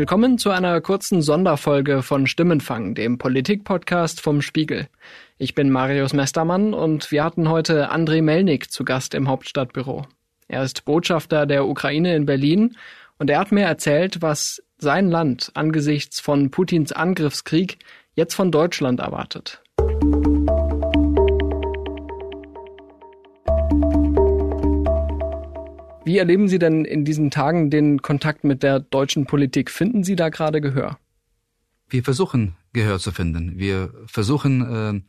Willkommen zu einer kurzen Sonderfolge von Stimmenfang, dem Politik-Podcast vom Spiegel. Ich bin Marius Mestermann und wir hatten heute Andrei Melnik zu Gast im Hauptstadtbüro. Er ist Botschafter der Ukraine in Berlin und er hat mir erzählt, was sein Land angesichts von Putins Angriffskrieg jetzt von Deutschland erwartet. Wie erleben Sie denn in diesen Tagen den Kontakt mit der deutschen Politik? Finden Sie da gerade Gehör? Wir versuchen Gehör zu finden. Wir versuchen äh,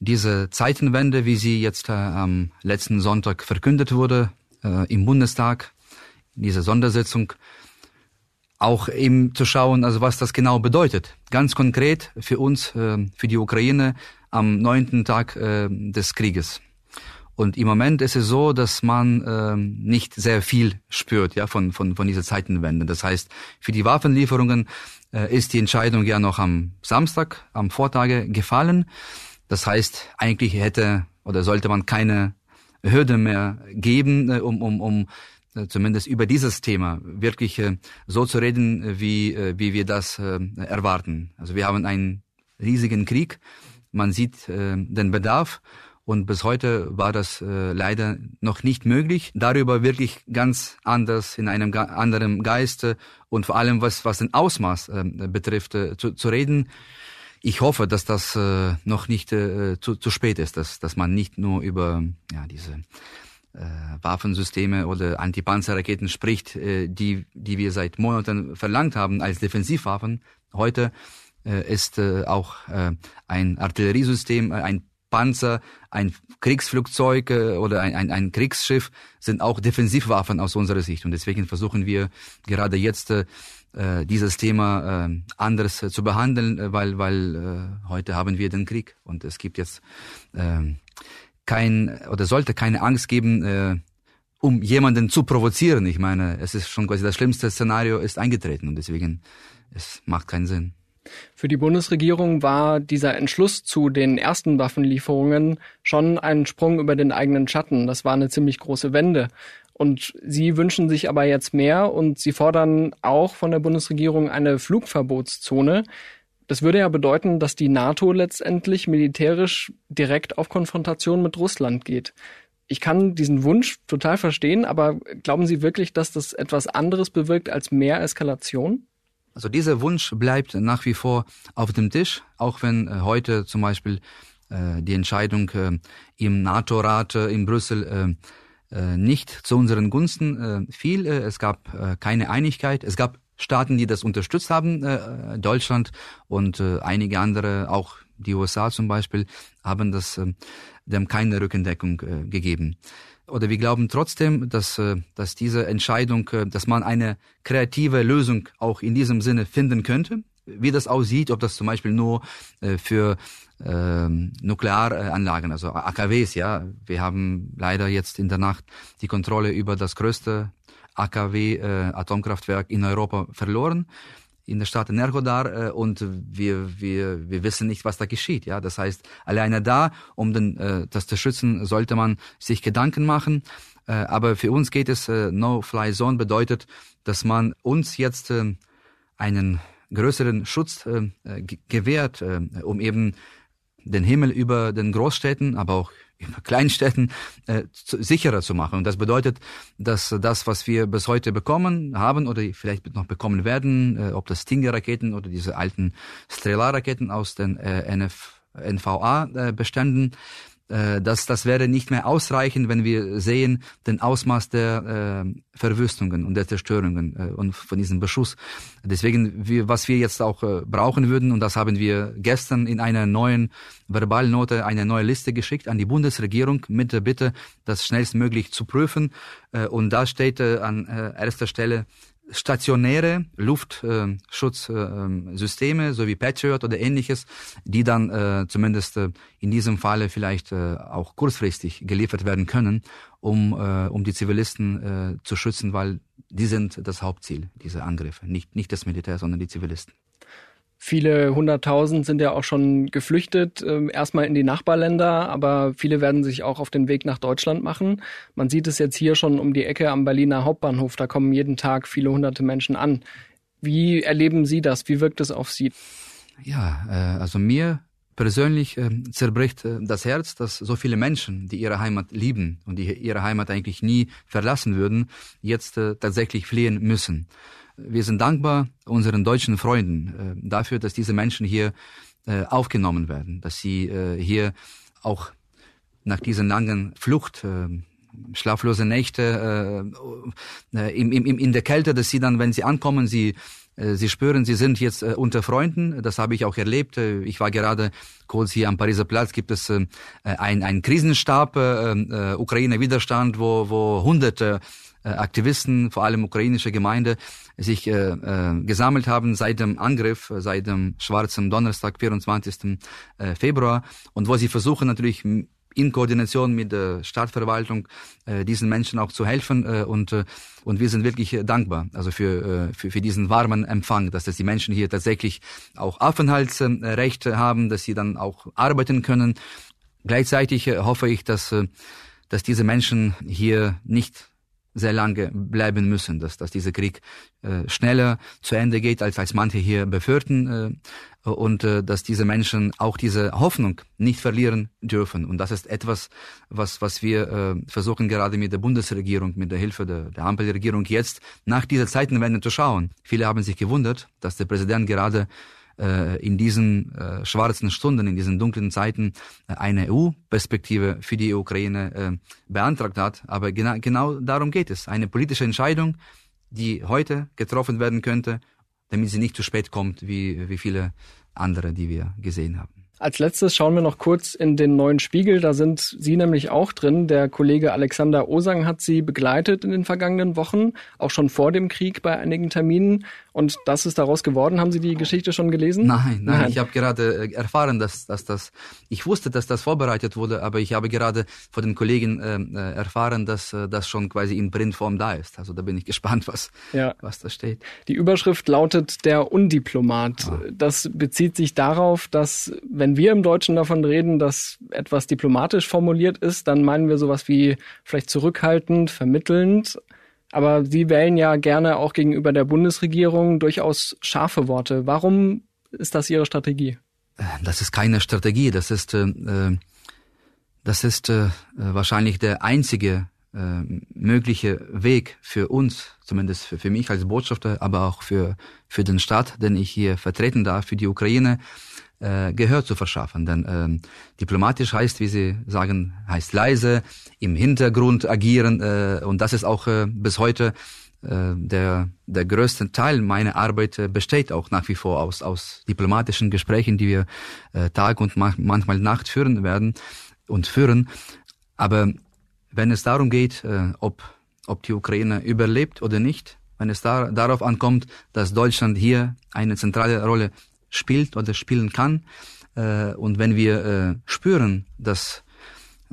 diese Zeitenwende, wie sie jetzt äh, am letzten Sonntag verkündet wurde äh, im Bundestag, diese Sondersitzung, auch eben zu schauen, also was das genau bedeutet. Ganz konkret für uns, für die Ukraine am neunten Tag des Krieges. Und im Moment ist es so, dass man ähm, nicht sehr viel spürt ja, von, von, von dieser Zeitenwende. Das heißt, für die Waffenlieferungen äh, ist die Entscheidung ja noch am Samstag, am Vortage gefallen. Das heißt, eigentlich hätte oder sollte man keine Hürde mehr geben, äh, um, um, um äh, zumindest über dieses Thema wirklich äh, so zu reden, äh, wie, äh, wie wir das äh, erwarten. Also wir haben einen riesigen Krieg, man sieht äh, den Bedarf und bis heute war das äh, leider noch nicht möglich, darüber wirklich ganz anders in einem anderen Geiste und vor allem was, was den Ausmaß äh, betrifft, äh, zu, zu reden. Ich hoffe, dass das äh, noch nicht äh, zu, zu spät ist, dass, dass man nicht nur über ja, diese äh, Waffensysteme oder Antipanzerraketen spricht, äh, die, die wir seit Monaten verlangt haben als Defensivwaffen. Heute äh, ist äh, auch äh, ein Artilleriesystem, äh, ein Panzer, ein Kriegsflugzeug oder ein, ein, ein Kriegsschiff sind auch Defensivwaffen aus unserer Sicht. Und deswegen versuchen wir gerade jetzt äh, dieses Thema äh, anders zu behandeln, äh, weil, weil äh, heute haben wir den Krieg und es gibt jetzt äh, kein oder sollte keine Angst geben, äh, um jemanden zu provozieren. Ich meine, es ist schon quasi das schlimmste Szenario ist eingetreten und deswegen es macht keinen Sinn. Für die Bundesregierung war dieser Entschluss zu den ersten Waffenlieferungen schon ein Sprung über den eigenen Schatten. Das war eine ziemlich große Wende. Und Sie wünschen sich aber jetzt mehr und Sie fordern auch von der Bundesregierung eine Flugverbotszone. Das würde ja bedeuten, dass die NATO letztendlich militärisch direkt auf Konfrontation mit Russland geht. Ich kann diesen Wunsch total verstehen, aber glauben Sie wirklich, dass das etwas anderes bewirkt als mehr Eskalation? Also dieser Wunsch bleibt nach wie vor auf dem Tisch, auch wenn äh, heute zum Beispiel äh, die Entscheidung äh, im NATO-Rat in Brüssel nicht zu unseren Gunsten fiel. es gab keine Einigkeit. Es gab Staaten, die das unterstützt haben, Deutschland und einige andere, auch die USA zum Beispiel, haben das dem keine Rückendeckung gegeben oder wir glauben trotzdem, dass, äh, dass diese Entscheidung, äh, dass man eine kreative Lösung auch in diesem Sinne finden könnte. Wie das aussieht, ob das zum Beispiel nur äh, für äh, Nuklearanlagen, also AKWs, ja. Wir haben leider jetzt in der Nacht die Kontrolle über das größte AKW-Atomkraftwerk in Europa verloren in der Stadt Nergodar äh, und wir, wir, wir wissen nicht, was da geschieht. Ja, das heißt, alleine da, um den, äh, das zu schützen, sollte man sich Gedanken machen. Äh, aber für uns geht es, äh, No-Fly-Zone bedeutet, dass man uns jetzt äh, einen größeren Schutz äh, gewährt, äh, um eben den Himmel über den Großstädten, aber auch Kleinstädten äh, zu, sicherer zu machen. Und das bedeutet, dass das, was wir bis heute bekommen haben oder vielleicht noch bekommen werden, äh, ob das Stinger-Raketen oder diese alten Strela-Raketen aus den äh, NF, NVA-Beständen, äh, das, das wäre nicht mehr ausreichend, wenn wir sehen den Ausmaß der äh, Verwüstungen und der Zerstörungen äh, und von diesem Beschuss. Deswegen, wir, was wir jetzt auch äh, brauchen würden, und das haben wir gestern in einer neuen Verbalnote, eine neue Liste geschickt an die Bundesregierung mit der Bitte, das schnellstmöglich zu prüfen. Äh, und da steht äh, an äh, erster Stelle stationäre Luftschutzsysteme, so wie Patriot oder ähnliches, die dann äh, zumindest äh, in diesem Falle vielleicht äh, auch kurzfristig geliefert werden können, um, um die Zivilisten zu schützen, weil die sind das Hauptziel, diese Angriffe. Nicht, nicht das Militär, sondern die Zivilisten. Viele hunderttausend sind ja auch schon geflüchtet, äh, erstmal in die Nachbarländer, aber viele werden sich auch auf den Weg nach Deutschland machen. Man sieht es jetzt hier schon um die Ecke am Berliner Hauptbahnhof, da kommen jeden Tag viele hunderte Menschen an. Wie erleben Sie das? Wie wirkt es auf Sie? Ja, äh, also mir persönlich äh, zerbricht äh, das Herz, dass so viele Menschen, die ihre Heimat lieben und die ihre Heimat eigentlich nie verlassen würden, jetzt äh, tatsächlich fliehen müssen. Wir sind dankbar unseren deutschen Freunden äh, dafür, dass diese Menschen hier äh, aufgenommen werden, dass sie äh, hier auch nach dieser langen Flucht schlaflose Nächte in der Kälte, dass sie dann, wenn sie ankommen, sie Sie spüren, Sie sind jetzt unter Freunden. Das habe ich auch erlebt. Ich war gerade kurz hier am Pariser Platz. Gibt es äh, ein, ein Krisenstab, äh, Ukraine Widerstand, wo, wo hunderte Aktivisten, vor allem ukrainische Gemeinde, sich äh, äh, gesammelt haben seit dem Angriff, seit dem schwarzen Donnerstag, 24. Februar, und wo sie versuchen natürlich in Koordination mit der Stadtverwaltung äh, diesen Menschen auch zu helfen äh, und äh, und wir sind wirklich dankbar also für, äh, für für diesen warmen Empfang, dass das die Menschen hier tatsächlich auch Aufenthaltsrechte haben, dass sie dann auch arbeiten können. Gleichzeitig äh, hoffe ich, dass äh, dass diese Menschen hier nicht sehr lange bleiben müssen, dass, dass dieser Krieg äh, schneller zu Ende geht, als, als manche hier befürchten äh, und äh, dass diese Menschen auch diese Hoffnung nicht verlieren dürfen. Und das ist etwas, was, was wir äh, versuchen gerade mit der Bundesregierung, mit der Hilfe der, der Ampelregierung jetzt nach dieser Zeitenwende zu schauen. Viele haben sich gewundert, dass der Präsident gerade äh, in diesen äh, schwarzen Stunden, in diesen dunklen Zeiten äh, eine EU-Perspektive für die Ukraine äh, beantragt hat. Aber genau, genau darum geht es. Eine politische Entscheidung, die heute getroffen werden könnte, damit sie nicht zu spät kommt, wie, wie viele andere, die wir gesehen haben. Als letztes schauen wir noch kurz in den neuen Spiegel. Da sind Sie nämlich auch drin. Der Kollege Alexander Osang hat Sie begleitet in den vergangenen Wochen, auch schon vor dem Krieg bei einigen Terminen. Und das ist daraus geworden. Haben Sie die Geschichte schon gelesen? Nein, nein. nein. Ich habe gerade äh, erfahren, dass, dass das, ich wusste, dass das vorbereitet wurde, aber ich habe gerade von den Kollegen ähm, äh, erfahren, dass äh, das schon quasi in Printform da ist. Also da bin ich gespannt, was, ja. was da steht. Die Überschrift lautet Der Undiplomat. Ah. Das bezieht sich darauf, dass, wenn wir im Deutschen davon reden, dass etwas diplomatisch formuliert ist, dann meinen wir sowas wie vielleicht zurückhaltend, vermittelnd. Aber Sie wählen ja gerne auch gegenüber der Bundesregierung durchaus scharfe Worte. Warum ist das Ihre Strategie? Das ist keine Strategie. Das ist, äh, das ist äh, wahrscheinlich der einzige äh, mögliche Weg für uns, zumindest für, für mich als Botschafter, aber auch für, für den Staat, den ich hier vertreten darf, für die Ukraine, äh, Gehör zu verschaffen. Denn ähm, diplomatisch heißt, wie Sie sagen, heißt leise, im Hintergrund agieren äh, und das ist auch äh, bis heute äh, der, der größte Teil meiner Arbeit äh, besteht auch nach wie vor aus, aus diplomatischen Gesprächen, die wir äh, Tag und ma manchmal Nacht führen werden und führen. Aber wenn es darum geht, äh, ob, ob die Ukraine überlebt oder nicht, wenn es da, darauf ankommt, dass Deutschland hier eine zentrale Rolle spielt oder spielen kann. Äh, und wenn wir äh, spüren, dass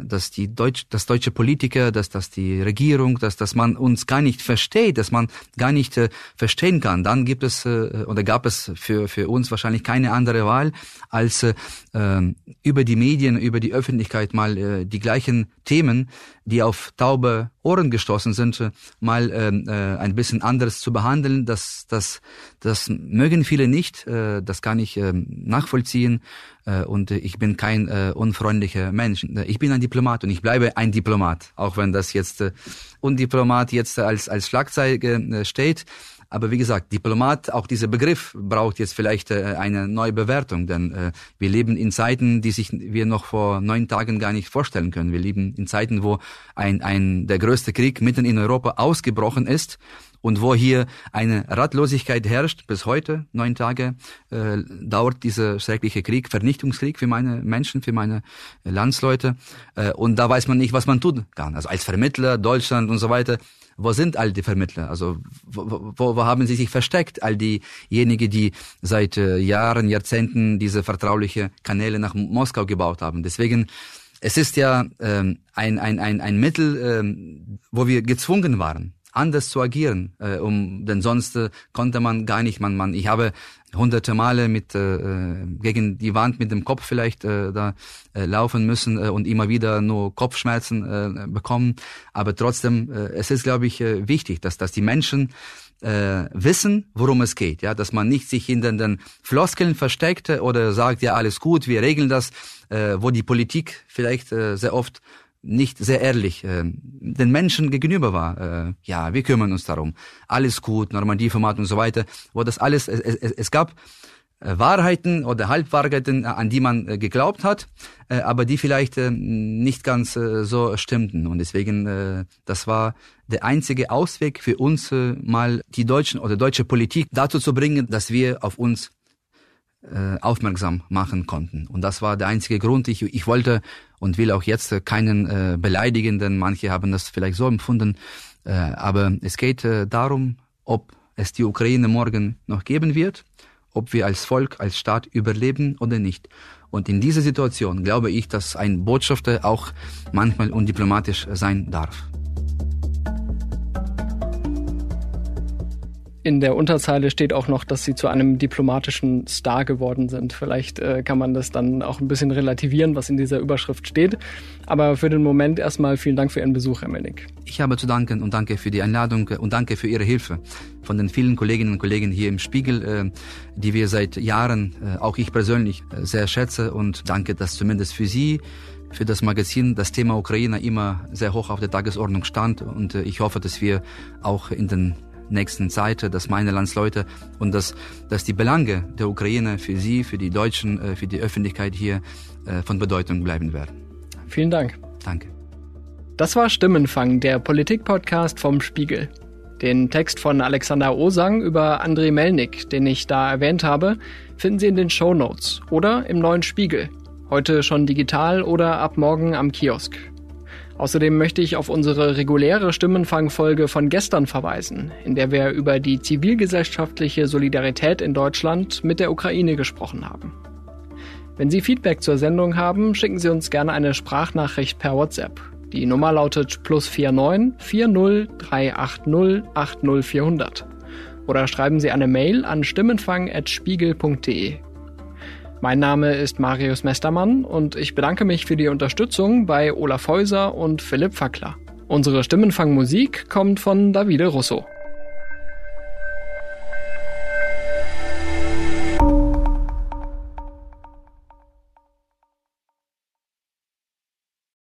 dass die Deutsch, dass deutsche Politiker, dass dass die Regierung, dass dass man uns gar nicht versteht, dass man gar nicht äh, verstehen kann, dann gibt es äh, oder gab es für für uns wahrscheinlich keine andere Wahl als äh, ähm, über die Medien, über die Öffentlichkeit mal äh, die gleichen Themen, die auf taube Ohren gestoßen sind, äh, mal äh, äh, ein bisschen anders zu behandeln. Das, das, das mögen viele nicht. Äh, das kann ich äh, nachvollziehen. Äh, und ich bin kein äh, unfreundlicher Mensch. Ich bin ein Diplomat und ich bleibe ein Diplomat, auch wenn das jetzt äh, Undiplomat jetzt als als Schlagzeile äh, steht. Aber wie gesagt, Diplomat, auch dieser Begriff braucht jetzt vielleicht äh, eine neue Bewertung, denn äh, wir leben in Zeiten, die sich wir noch vor neun Tagen gar nicht vorstellen können. Wir leben in Zeiten, wo ein, ein der größte Krieg mitten in Europa ausgebrochen ist und wo hier eine Ratlosigkeit herrscht, bis heute, neun Tage, äh, dauert dieser schreckliche Krieg, Vernichtungskrieg für meine Menschen, für meine Landsleute. Äh, und da weiß man nicht, was man tun kann. Also als Vermittler, Deutschland und so weiter, wo sind all die Vermittler? Also wo, wo, wo haben sie sich versteckt? All diejenigen, die seit äh, Jahren, Jahrzehnten diese vertrauliche Kanäle nach Moskau gebaut haben. Deswegen es ist ja ähm, ein, ein, ein, ein Mittel, ähm, wo wir gezwungen waren, anders zu agieren, äh, um denn sonst äh, konnte man gar nicht, man, man, ich habe hunderte Male mit äh, äh, gegen die Wand mit dem Kopf vielleicht äh, da äh, laufen müssen äh, und immer wieder nur Kopfschmerzen äh, bekommen. Aber trotzdem, äh, es ist, glaube ich, äh, wichtig, dass, dass die Menschen äh, wissen, worum es geht, ja, dass man nicht sich hinter den Floskeln versteckt oder sagt, ja, alles gut, wir regeln das, äh, wo die Politik vielleicht äh, sehr oft nicht sehr ehrlich äh, den Menschen gegenüber war. Äh, ja, wir kümmern uns darum. Alles gut, Normandie-Format und so weiter. Wo das alles, es, es, es gab äh, Wahrheiten oder Halbwahrheiten, äh, an die man äh, geglaubt hat, aber die vielleicht nicht ganz so stimmten. Und deswegen, das war der einzige Ausweg für uns, mal die deutschen oder deutsche Politik dazu zu bringen, dass wir auf uns aufmerksam machen konnten. Und das war der einzige Grund. Ich, ich wollte und will auch jetzt keinen beleidigen, denn manche haben das vielleicht so empfunden. aber es geht darum, ob es die Ukraine morgen noch geben wird ob wir als Volk, als Staat überleben oder nicht. Und in dieser Situation glaube ich, dass ein Botschafter auch manchmal undiplomatisch sein darf. In der Unterzeile steht auch noch, dass sie zu einem diplomatischen Star geworden sind. Vielleicht äh, kann man das dann auch ein bisschen relativieren, was in dieser Überschrift steht. Aber für den Moment erstmal vielen Dank für Ihren Besuch, Herr Melnick. Ich habe zu danken und danke für die Einladung und danke für Ihre Hilfe von den vielen Kolleginnen und Kollegen hier im Spiegel, äh, die wir seit Jahren, äh, auch ich persönlich, äh, sehr schätze und danke, dass zumindest für Sie für das Magazin das Thema Ukraine immer sehr hoch auf der Tagesordnung stand und äh, ich hoffe, dass wir auch in den nächsten Zeit, dass meine Landsleute und dass, dass die Belange der Ukraine für Sie, für die Deutschen, äh, für die Öffentlichkeit hier äh, von Bedeutung bleiben werden. Vielen Dank. Danke. Das war Stimmenfang, der Politik-Podcast vom Spiegel. Den Text von Alexander Osang über Andrei Melnik, den ich da erwähnt habe, finden Sie in den Show Notes oder im neuen Spiegel. Heute schon digital oder ab morgen am Kiosk. Außerdem möchte ich auf unsere reguläre Stimmenfangfolge von gestern verweisen, in der wir über die zivilgesellschaftliche Solidarität in Deutschland mit der Ukraine gesprochen haben. Wenn Sie Feedback zur Sendung haben, schicken Sie uns gerne eine Sprachnachricht per WhatsApp. Die Nummer lautet plus 49 40 380 80400. Oder schreiben Sie eine Mail an stimmenfang.spiegel.de. Mein Name ist Marius Mestermann und ich bedanke mich für die Unterstützung bei Olaf Häuser und Philipp Fackler. Unsere Stimmenfangmusik kommt von Davide Russo.